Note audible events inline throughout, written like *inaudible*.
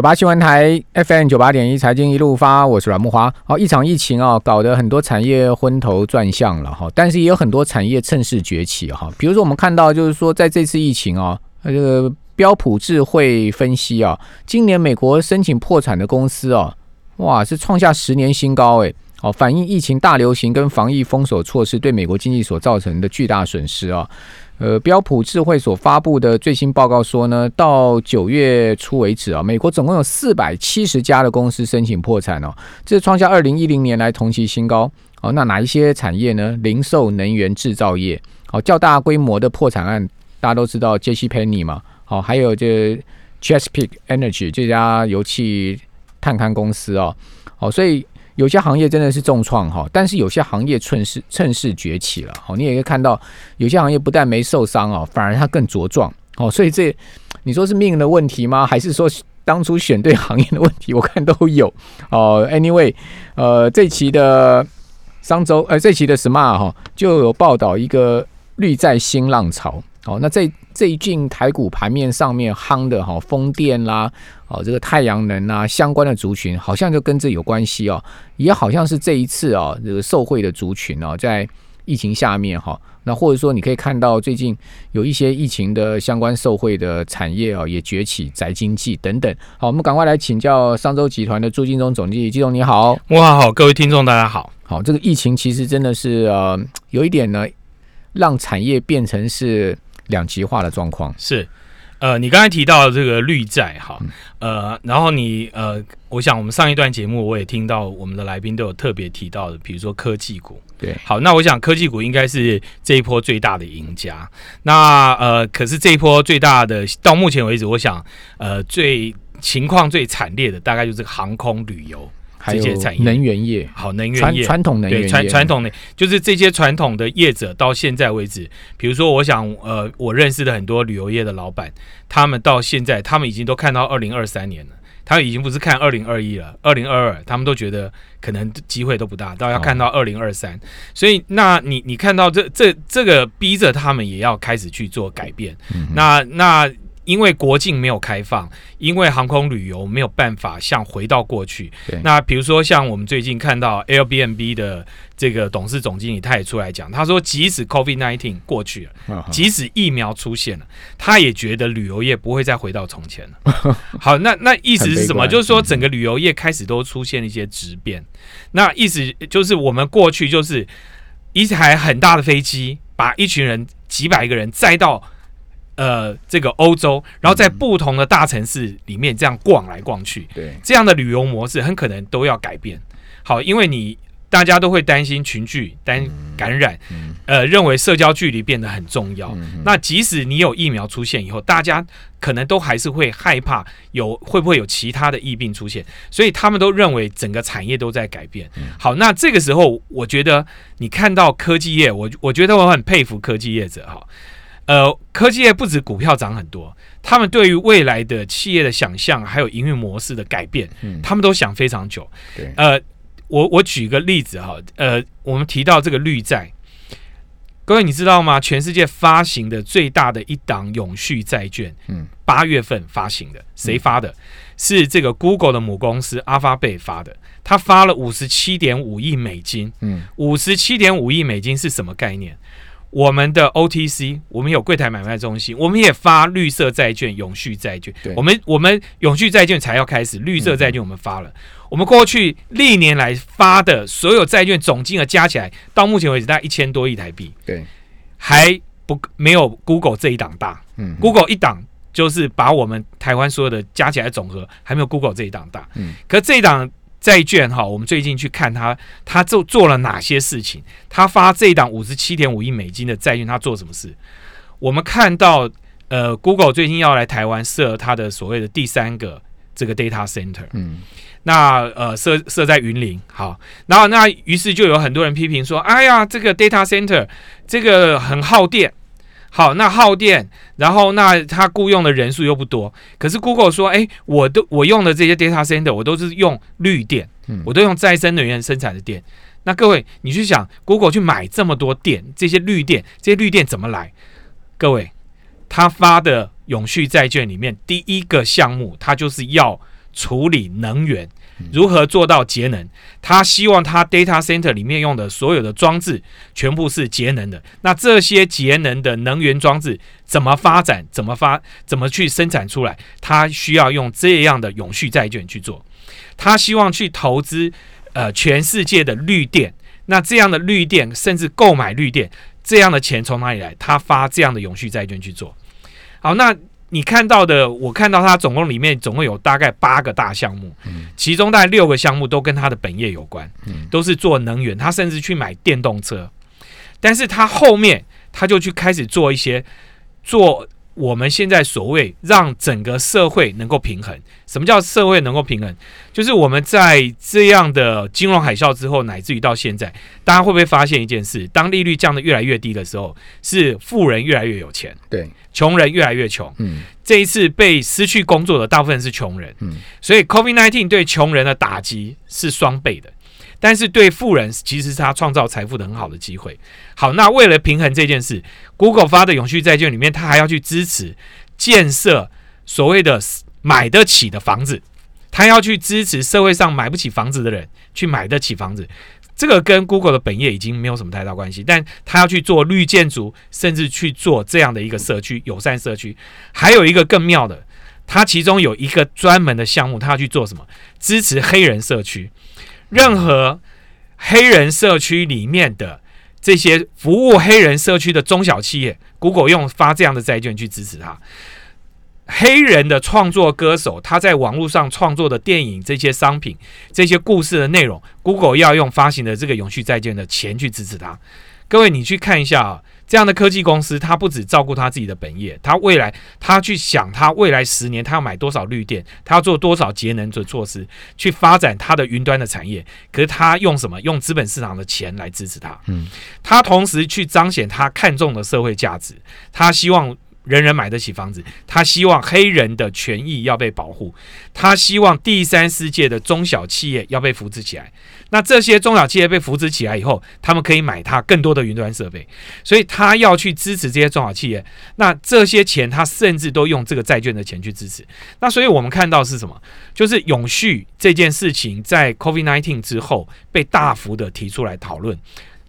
九八新闻台 FM 九八点一财经一路发，我是阮木华。好，一场疫情啊，搞得很多产业昏头转向了哈，但是也有很多产业趁势崛起哈。比如说，我们看到就是说，在这次疫情啊，这个标普智慧分析啊，今年美国申请破产的公司啊，哇，是创下十年新高诶。好，反映疫情大流行跟防疫封锁措施对美国经济所造成的巨大损失啊。呃，标普智慧所发布的最新报告说呢，到九月初为止啊，美国总共有四百七十家的公司申请破产哦，这创下二零一零年来同期新高。哦，那哪一些产业呢？零售、能源、制造业。好，较大规模的破产案，大家都知道杰西·佩尼嘛。好，还有这 Chesapeake Energy 这家油气探勘公司哦。好，所以。有些行业真的是重创哈，但是有些行业趁势趁势崛起了。好，你也可以看到，有些行业不但没受伤哦，反而它更茁壮。哦，所以这你说是命的问题吗？还是说当初选对行业的问题？我看都有。哦，Anyway，呃，这期的商周，呃，这期的 Smart 哈就有报道一个绿债新浪潮。哦，那这最近台股盘面上面夯的哈，风电啦，哦，这个太阳能啊相关的族群，好像就跟这有关系哦，也好像是这一次啊，这个受惠的族群哦，在疫情下面哈，那或者说你可以看到最近有一些疫情的相关受惠的产业哦，也崛起，宅经济等等。好，我们赶快来请教商周集团的朱金忠总经理，金总你好，哇好，各位听众大家好，好，这个疫情其实真的是呃，有一点呢，让产业变成是。两极化的状况。是，呃，你刚才提到这个绿债哈，呃，然后你呃，我想我们上一段节目我也听到我们的来宾都有特别提到的，比如说科技股，对，好，那我想科技股应该是这一波最大的赢家。那呃，可是这一波最大的到目前为止，我想呃，最情况最惨烈的大概就是航空旅游。这些产业，能源业，好，能源业，传统能源业，传传统的，就是这些传统的业者，到现在为止，比如说，我想，呃，我认识的很多旅游业的老板，他们到现在，他们已经都看到二零二三年了，他已经不是看二零二一了，二零二二，他们都觉得可能机会都不大，到要看到二零二三，所以，那你你看到这这这个逼着他们也要开始去做改变，那那。因为国境没有开放，因为航空旅游没有办法像回到过去。那比如说像我们最近看到 Airbnb 的这个董事总经理，他也出来讲，他说即使 COVID nineteen 过去了，即使疫苗出现了，他也觉得旅游业不会再回到从前了。*laughs* 好，那那意思是什么？就是说整个旅游业开始都出现了一些质变。那意思就是我们过去就是一台很大的飞机，把一群人几百个人载到。呃，这个欧洲，然后在不同的大城市里面这样逛来逛去，对这样的旅游模式很可能都要改变。好，因为你大家都会担心群聚、担感染，呃，认为社交距离变得很重要。那即使你有疫苗出现以后，大家可能都还是会害怕有会不会有其他的疫病出现，所以他们都认为整个产业都在改变。好，那这个时候，我觉得你看到科技业，我我觉得我很佩服科技业者哈。呃，科技业不止股票涨很多，他们对于未来的企业的想象，还有营运模式的改变，他们都想非常久。对，呃，我我举个例子哈，呃，我们提到这个绿债，各位你知道吗？全世界发行的最大的一档永续债券，嗯，八月份发行的，谁发的？是这个 Google 的母公司阿发贝发的，他发了五十七点五亿美金，嗯，五十七点五亿美金是什么概念？我们的 OTC，我们有柜台买卖中心，我们也发绿色债券、永续债券。我们我们永续债券才要开始，绿色债券我们发了。我们过去历年来发的所有债券总金额加起来，到目前为止大概一千多亿台币。对，还不没有 Google 这一档大。嗯，Google 一档就是把我们台湾所有的加起来总和，还没有 Google 这一档大。嗯，可这一档。债券哈，我们最近去看他，他做做了哪些事情？他发这一档五十七点五亿美金的债券，他做什么事？我们看到，呃，Google 最近要来台湾设它的所谓的第三个这个 data center，嗯，那呃设设在云林，好，然后那于是就有很多人批评说，哎呀，这个 data center 这个很耗电。好，那耗电，然后那他雇佣的人数又不多，可是 Google 说，哎，我都我用的这些 data center 我都是用绿电，我都用再生能源生产的电。那各位，你去想，Google 去买这么多电，这些绿电，这些绿电怎么来？各位，他发的永续债券里面第一个项目，他就是要处理能源，如何做到节能。他希望他 data center 里面用的所有的装置全部是节能的。那这些节能的能源装置怎么发展？怎么发？怎么去生产出来？他需要用这样的永续债券去做。他希望去投资呃全世界的绿电。那这样的绿电，甚至购买绿电这样的钱从哪里来？他发这样的永续债券去做。好，那。你看到的，我看到它总共里面总共有大概八个大项目，其中大概六个项目都跟它的本业有关，都是做能源。他甚至去买电动车，但是他后面他就去开始做一些做。我们现在所谓让整个社会能够平衡，什么叫社会能够平衡？就是我们在这样的金融海啸之后，乃至于到现在，大家会不会发现一件事？当利率降得越来越低的时候，是富人越来越有钱，对，穷人越来越穷。嗯，这一次被失去工作的大部分是穷人，嗯，所以 COVID nineteen 对穷人的打击是双倍的。但是对富人，其实是他创造财富的很好的机会。好，那为了平衡这件事，Google 发的永续债券里面，他还要去支持建设所谓的买得起的房子，他要去支持社会上买不起房子的人去买得起房子。这个跟 Google 的本业已经没有什么太大关系，但他要去做绿建筑，甚至去做这样的一个社区友善社区。还有一个更妙的，他其中有一个专门的项目，他要去做什么？支持黑人社区。任何黑人社区里面的这些服务黑人社区的中小企业，Google 用发这样的债券去支持他。黑人的创作歌手，他在网络上创作的电影、这些商品、这些故事的内容，Google 要用发行的这个永续债券的钱去支持他。各位，你去看一下啊。这样的科技公司，他不只照顾他自己的本业，他未来他去想，他未来十年他要买多少绿电，他要做多少节能的措施，去发展他的云端的产业。可是他用什么？用资本市场的钱来支持他。嗯，他同时去彰显他看重的社会价值，他希望。人人买得起房子，他希望黑人的权益要被保护，他希望第三世界的中小企业要被扶持起来。那这些中小企业被扶持起来以后，他们可以买他更多的云端设备，所以他要去支持这些中小企业。那这些钱，他甚至都用这个债券的钱去支持。那所以我们看到是什么？就是永续这件事情在 COVID-19 之后被大幅的提出来讨论。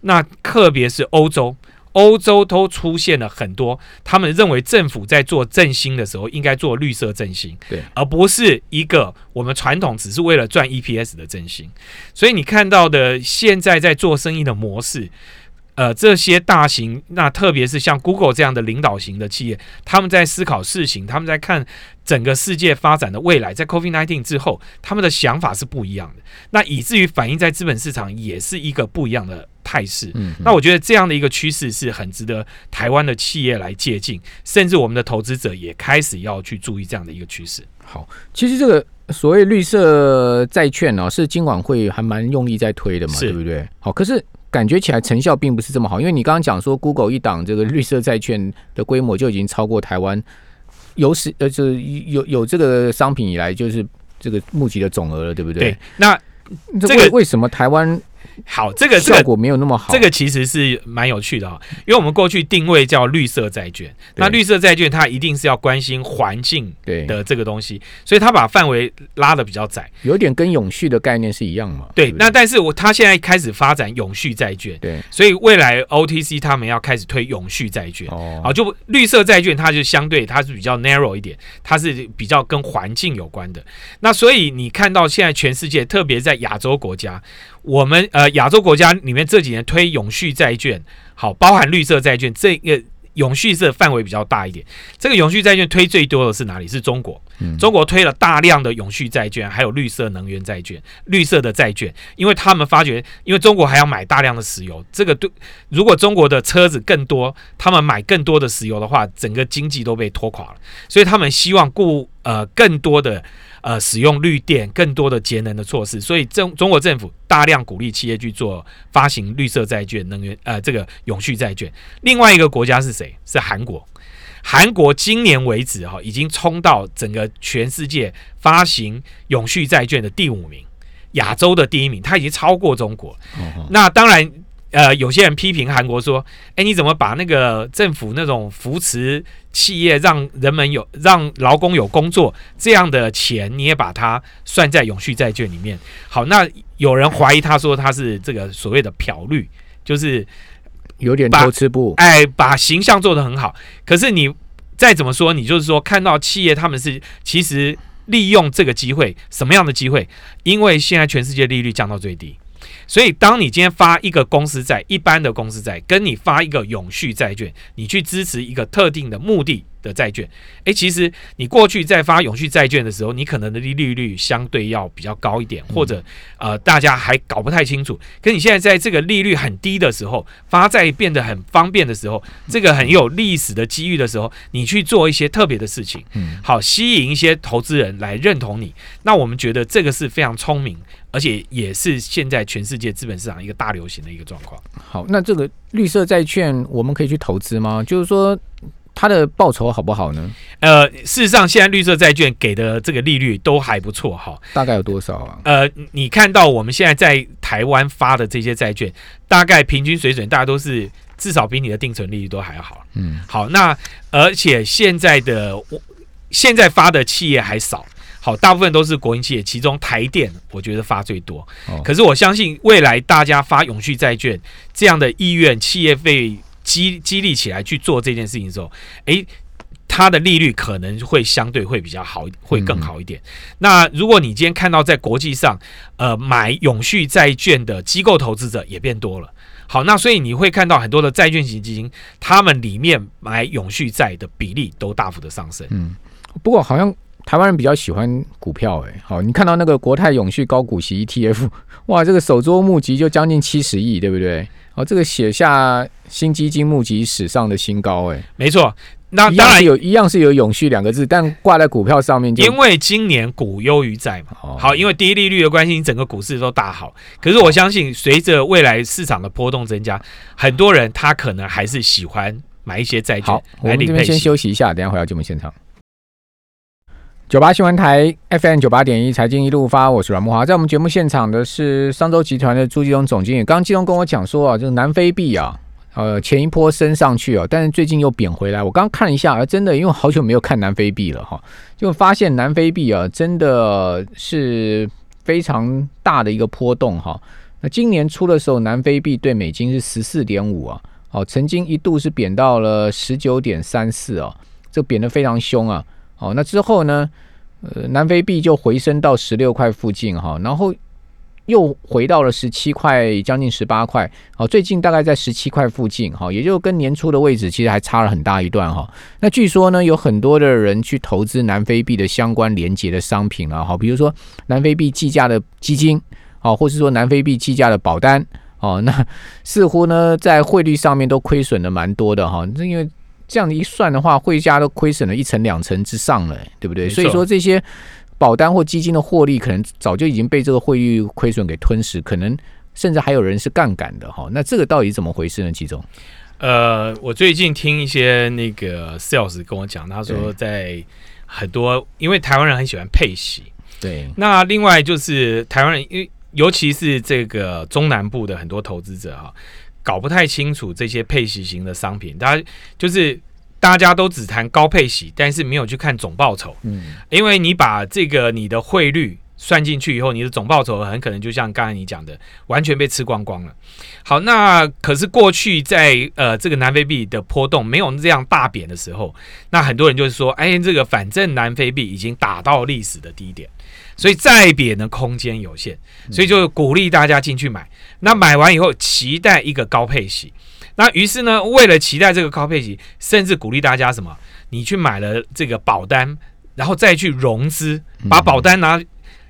那特别是欧洲。欧洲都出现了很多，他们认为政府在做振兴的时候，应该做绿色振兴，对，而不是一个我们传统只是为了赚 EPS 的振兴。所以你看到的现在在做生意的模式，呃，这些大型，那特别是像 Google 这样的领导型的企业，他们在思考事情，他们在看整个世界发展的未来，在 COVID-19 之后，他们的想法是不一样的，那以至于反映在资本市场也是一个不一样的。态势，嗯，那我觉得这样的一个趋势是很值得台湾的企业来借鉴，甚至我们的投资者也开始要去注意这样的一个趋势。好，其实这个所谓绿色债券哦，是金管会还蛮用力在推的嘛，对不对？好，可是感觉起来成效并不是这么好，因为你刚刚讲说，Google 一档这个绿色债券的规模就已经超过台湾有史呃，就是有有这个商品以来就是这个募集的总额了，对不对？对，那这个为什么台湾？好，这个效果没有那么好。这个其实是蛮有趣的哈，因为我们过去定位叫绿色债券，那绿色债券它一定是要关心环境的这个东西，所以它把范围拉的比较窄，有点跟永续的概念是一样嘛。对，那但是我它现在开始发展永续债券，对，所以未来 OTC 他们要开始推永续债券，哦，好，就绿色债券它就相对它是比较 narrow 一点，它是比较跟环境有关的。那所以你看到现在全世界，特别在亚洲国家。我们呃亚洲国家里面这几年推永续债券，好，包含绿色债券，这个永续是范围比较大一点。这个永续债券推最多的是哪里？是中国。中国推了大量的永续债券，还有绿色能源债券、绿色的债券，因为他们发觉，因为中国还要买大量的石油，这个对，如果中国的车子更多，他们买更多的石油的话，整个经济都被拖垮了。所以他们希望雇呃更多的。呃，使用绿电更多的节能的措施，所以中中国政府大量鼓励企业去做发行绿色债券、能源呃这个永续债券。另外一个国家是谁？是韩国。韩国今年为止哈，已经冲到整个全世界发行永续债券的第五名，亚洲的第一名，它已经超过中国。那当然。呃，有些人批评韩国说，哎，你怎么把那个政府那种扶持企业，让人们有让劳工有工作这样的钱，你也把它算在永续债券里面？好，那有人怀疑他说他是这个所谓的漂绿，就是有点偷吃不？哎，把形象做得很好，可是你再怎么说，你就是说看到企业他们是其实利用这个机会，什么样的机会？因为现在全世界利率降到最低。所以，当你今天发一个公司债，一般的公司债，跟你发一个永续债券，你去支持一个特定的目的的债券，诶，其实你过去在发永续债券的时候，你可能的利率相对要比较高一点，或者呃，大家还搞不太清楚。可你现在在这个利率很低的时候，发债变得很方便的时候，这个很有历史的机遇的时候，你去做一些特别的事情，好吸引一些投资人来认同你。那我们觉得这个是非常聪明。而且也是现在全世界资本市场一个大流行的一个状况。好，那这个绿色债券我们可以去投资吗？就是说它的报酬好不好呢？呃，事实上现在绿色债券给的这个利率都还不错哈。大概有多少啊？呃，你看到我们现在在台湾发的这些债券，大概平均水准，大家都是至少比你的定存利率都还要好。嗯，好，那而且现在的现在发的企业还少。好，大部分都是国营企业，其中台电我觉得发最多。可是我相信未来大家发永续债券这样的意愿，企业被激激励起来去做这件事情的时候，诶，它的利率可能会相对会比较好，会更好一点。那如果你今天看到在国际上，呃，买永续债券的机构投资者也变多了。好，那所以你会看到很多的债券型基金，他们里面买永续债的比例都大幅的上升。嗯，不过好像。台湾人比较喜欢股票，哎，好，你看到那个国泰永续高股息 ETF，*laughs* 哇，这个首周募集就将近七十亿，对不对？哦，这个写下新基金募集史上的新高，哎，没错，那当然有一样是有永续两个字，但挂在股票上面，因为今年股优于债嘛，好，因为低利率的关系，整个股市都大好。可是我相信，随着未来市场的波动增加，很多人他可能还是喜欢买一些债券。好，我们这边先休息一下，等下回到节目现场。九八新闻台 FM 九八点一财经一路发，我是阮木华。在我们节目现场的是商周集团的朱继东总经理。刚刚继东跟我讲说啊，这个南非币啊，呃，前一波升上去啊，但是最近又贬回来。我刚刚看了一下，啊，真的，因为好久没有看南非币了哈，就发现南非币啊，真的是非常大的一个波动哈。那今年初的时候，南非币对美金是十四点五啊，哦，曾经一度是贬到了十九点三四啊，这贬得非常凶啊。哦，那之后呢？呃，南非币就回升到十六块附近哈，然后又回到了十七块，将近十八块。哦，最近大概在十七块附近哈，也就跟年初的位置其实还差了很大一段哈。那据说呢，有很多的人去投资南非币的相关连接的商品了哈，比如说南非币计价的基金，哦，或是说南非币计价的保单，哦，那似乎呢在汇率上面都亏损的蛮多的哈，这因为。这样一算的话，汇价都亏损了一层两层之上了，对不对？所以说这些保单或基金的获利，可能早就已经被这个汇率亏损给吞噬，可能甚至还有人是杠杆的哈。那这个到底怎么回事呢？其中，呃，我最近听一些那个 sales 跟我讲，他说在很多，因为台湾人很喜欢配息，对。那另外就是台湾人，因为尤其是这个中南部的很多投资者哈。搞不太清楚这些配息型的商品，大家就是大家都只谈高配息，但是没有去看总报酬。嗯，因为你把这个你的汇率算进去以后，你的总报酬很可能就像刚才你讲的，完全被吃光光了。好，那可是过去在呃这个南非币的波动没有这样大贬的时候，那很多人就是说，哎，这个反正南非币已经打到历史的低点。所以再贬的空间有限，所以就鼓励大家进去买。那买完以后，期待一个高配息。那于是呢，为了期待这个高配息，甚至鼓励大家什么？你去买了这个保单，然后再去融资，把保单拿，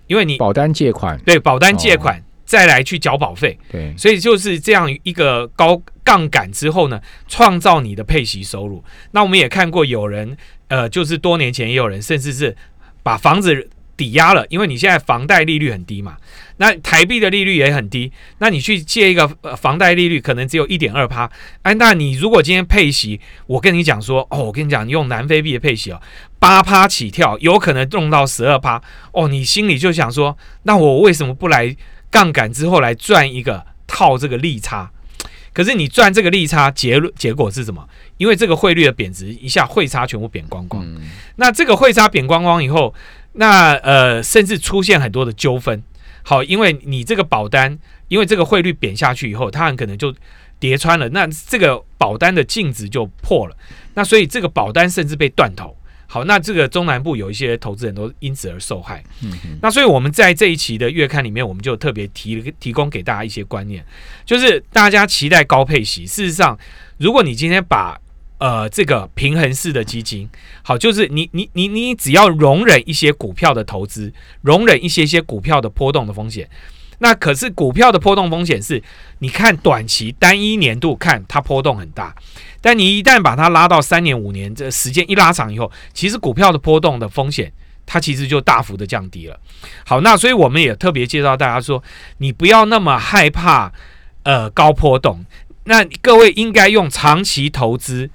因为你保单借款，对，保单借款再来去缴保费。对，所以就是这样一个高杠杆之后呢，创造你的配息收入。那我们也看过有人，呃，就是多年前也有人，甚至是把房子。抵押了，因为你现在房贷利率很低嘛，那台币的利率也很低，那你去借一个房贷利率可能只有一点二趴，哎，那你如果今天配息，我跟你讲说，哦，我跟你讲，你用南非币的配息哦，八趴起跳，有可能弄到十二趴，哦，你心里就想说，那我为什么不来杠杆之后来赚一个套这个利差？可是你赚这个利差，结论结果是什么？因为这个汇率的贬值，一下汇差全部贬光光。那这个汇差贬光光以后，那呃，甚至出现很多的纠纷。好，因为你这个保单，因为这个汇率贬下去以后，它很可能就叠穿了，那这个保单的净值就破了。那所以这个保单甚至被断头。好，那这个中南部有一些投资人都因此而受害。嗯，那所以我们在这一期的月刊里面，我们就特别提提供给大家一些观念，就是大家期待高配息。事实上，如果你今天把呃这个平衡式的基金，好，就是你你你你只要容忍一些股票的投资，容忍一些些股票的波动的风险。那可是股票的波动风险是，你看短期单一年度看它波动很大，但你一旦把它拉到三年五年，这时间一拉长以后，其实股票的波动的风险它其实就大幅的降低了。好，那所以我们也特别介绍大家说，你不要那么害怕呃高波动，那各位应该用长期投资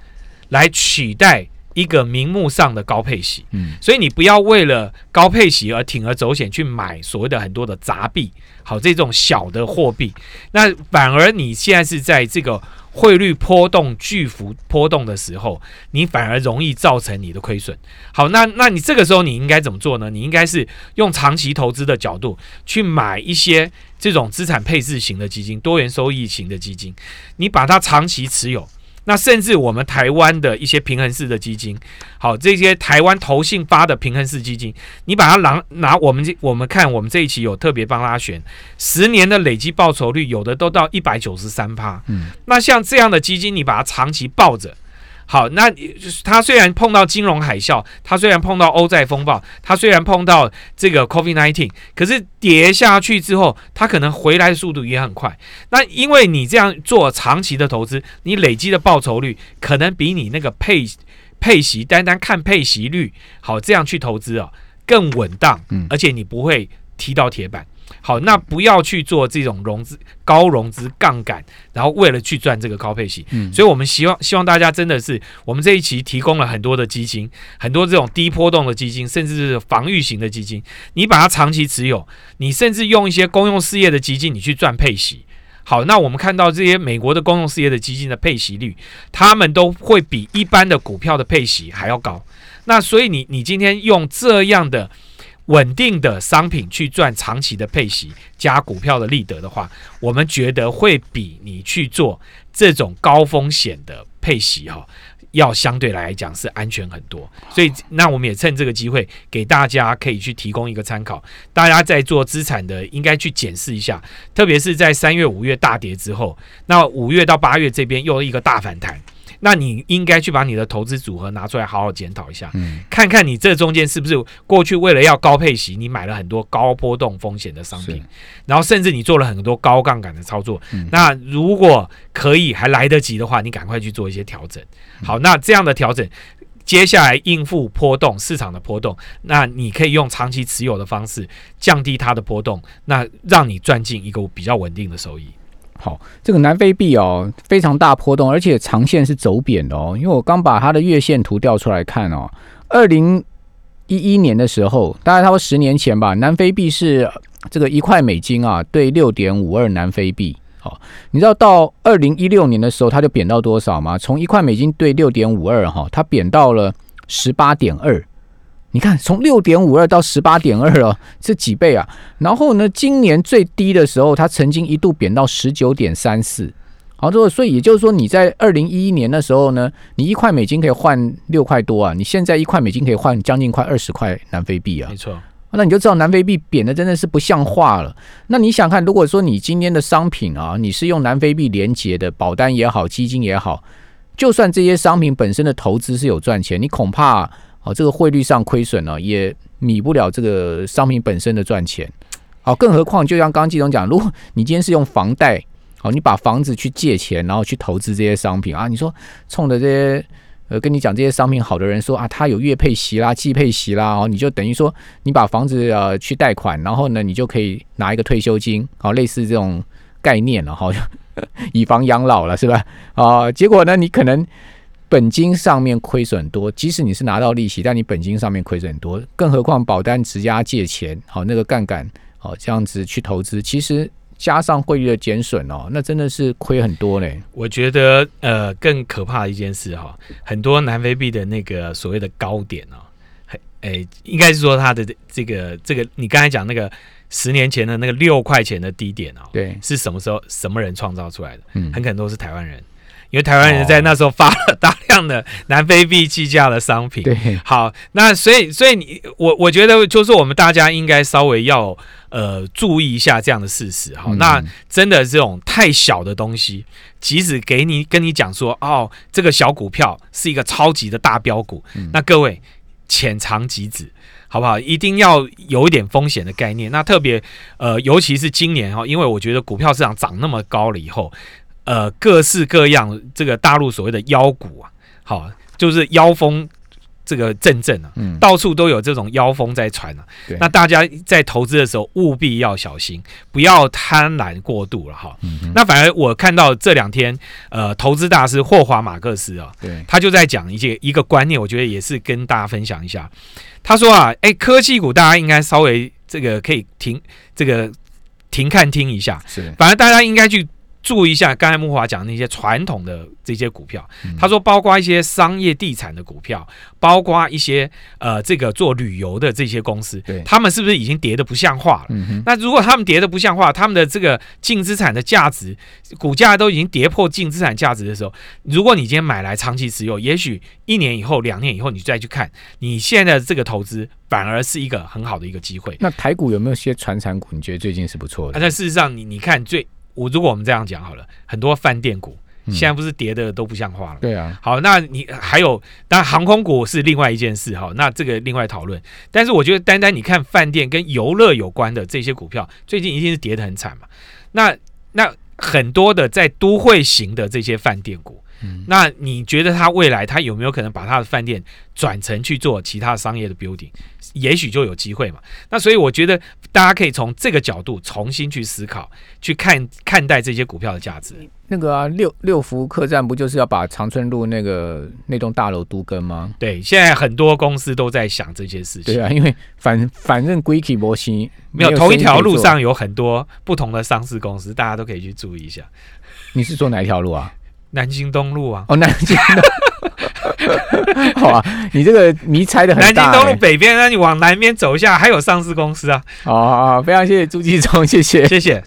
来取代。一个名目上的高配息，嗯，所以你不要为了高配息而铤而走险去买所谓的很多的杂币，好这种小的货币，那反而你现在是在这个汇率波动巨幅波动的时候，你反而容易造成你的亏损。好，那那你这个时候你应该怎么做呢？你应该是用长期投资的角度去买一些这种资产配置型的基金、多元收益型的基金，你把它长期持有。那甚至我们台湾的一些平衡式的基金，好，这些台湾投信发的平衡式基金，你把它拿拿我们这我们看我们这一期有特别帮他选十年的累计报酬率，有的都到一百九十三趴。嗯，那像这样的基金，你把它长期抱着。好，那他虽然碰到金融海啸，他虽然碰到欧债风暴，他虽然碰到这个 COVID nineteen，可是跌下去之后，他可能回来的速度也很快。那因为你这样做长期的投资，你累积的报酬率可能比你那个配配息单单看配息率好，这样去投资啊更稳当，嗯，而且你不会踢到铁板。好，那不要去做这种融资高融资杠杆，然后为了去赚这个高配息。嗯，所以我们希望希望大家真的是，我们这一期提供了很多的基金，很多这种低波动的基金，甚至是防御型的基金，你把它长期持有，你甚至用一些公用事业的基金，你去赚配息。好，那我们看到这些美国的公用事业的基金的配息率，他们都会比一般的股票的配息还要高。那所以你你今天用这样的。稳定的商品去赚长期的配息加股票的利得的话，我们觉得会比你去做这种高风险的配息哈，要相对来讲是安全很多。所以，那我们也趁这个机会给大家可以去提供一个参考。大家在做资产的，应该去检视一下，特别是在三月、五月大跌之后，那五月到八月这边又一个大反弹。那你应该去把你的投资组合拿出来好好检讨一下，看看你这中间是不是过去为了要高配息，你买了很多高波动风险的商品，然后甚至你做了很多高杠杆的操作。那如果可以还来得及的话，你赶快去做一些调整。好，那这样的调整，接下来应付波动市场的波动，那你可以用长期持有的方式降低它的波动，那让你赚进一个比较稳定的收益。好，这个南非币哦，非常大波动，而且长线是走贬的哦。因为我刚把它的月线图调出来看哦，二零一一年的时候，大概差不多十年前吧，南非币是这个一块美金啊，兑六点五二南非币。好，你知道到二零一六年的时候，它就贬到多少吗？从一块美金兑六点五二哈，它贬到了十八点二。你看，从六点五二到十八点二哦，这几倍啊！然后呢，今年最低的时候，它曾经一度贬到十九点三四。好，这个所以也就是说，你在二零一一年的时候呢，你一块美金可以换六块多啊！你现在一块美金可以换将近快二十块南非币啊！没错，那你就知道南非币贬的真的是不像话了。那你想看，如果说你今天的商品啊，你是用南非币连接的保单也好，基金也好，就算这些商品本身的投资是有赚钱，你恐怕。哦，这个汇率上亏损呢，也弥不了这个商品本身的赚钱。好，更何况就像刚季总讲，如果你今天是用房贷，好，你把房子去借钱，然后去投资这些商品啊，你说冲着这些呃跟你讲这些商品好的人说啊，他有月配息啦、季配息啦，哦，你就等于说你把房子呃去贷款，然后呢，你就可以拿一个退休金，好，类似这种概念了，好像 *laughs* 以房养老了，是吧？啊，结果呢，你可能。本金上面亏损多，即使你是拿到利息，但你本金上面亏损很多，更何况保单直押借钱，好那个杠杆，好这样子去投资，其实加上汇率的减损哦，那真的是亏很多嘞。我觉得呃更可怕的一件事哈，很多南非币的那个所谓的高点哦，很诶、应该是说它的这个这个你刚才讲那个十年前的那个六块钱的低点哦，对，是什么时候什么人创造出来的？嗯很可能都是台湾人，因为台湾人在那时候发了大量的南非币计价的商品。对，好，那所以所以你我我觉得就是我们大家应该稍微要呃注意一下这样的事实。好，嗯那真的这种太小的东西，即使给你跟你讲说哦，这个小股票是一个超级的大标股，嗯那各位浅尝即止。好不好？一定要有一点风险的概念。那特别呃，尤其是今年哈，因为我觉得股票市场涨那么高了以后，呃，各式各样这个大陆所谓的妖股啊，好，就是妖风这个阵阵啊，嗯，到处都有这种妖风在传啊。那大家在投资的时候务必要小心，不要贪婪过度了哈。嗯哼那反而我看到这两天，呃，投资大师霍华马克思啊，对，他就在讲一些一个观念，我觉得也是跟大家分享一下。他说啊，哎，科技股大家应该稍微这个可以停这个停看听一下，是，反正大家应该去注意一下刚才木华讲的那些传统的这些股票。嗯他说，包括一些商业地产的股票，包括一些呃这个做旅游的这些公司对，他们是不是已经跌得不像话了？嗯，那如果他们跌得不像话，他们的这个净资产的价值，股价都已经跌破净资产价值的时候，如果你今天买来长期持有，也许一年以后、两年以后，你再去看，你现在的这个投资反而是一个很好的一个机会。那台股有没有些传产股？你觉得最近是不错啊，的？但事实上你，你看最我如果我们这样讲好了，很多饭店股嗯现在不是跌的都不像话了。对啊，好，那你还有，当然航空股是另外一件事哈，那这个另外讨论。但是我觉得单单你看饭店跟游乐有关的这些股票，最近一定是跌得很惨嘛。那那很多的在都会型的这些饭店股，嗯那你觉得他未来他有没有可能把他的饭店转成去做其他商业的 building？也许就有机会嘛。那所以我觉得大家可以从这个角度重新去思考，去看看待这些股票的价值。那个啊，六六福客栈不就是要把长春路那个那栋大楼都跟吗？对，现在很多公司都在想这些事情。对啊，因为反反正归期模型没有同一条路上有很多不同的上市公司，大家都可以去注意一下。你是说哪一条路啊？南京东路啊，哦，南京的。*laughs* 好啊，你这个迷猜的南京很大、欸。东路北边，那你往南边走一下，还有上市公司啊。好好好，非常谢谢朱继忠，谢谢。谢谢。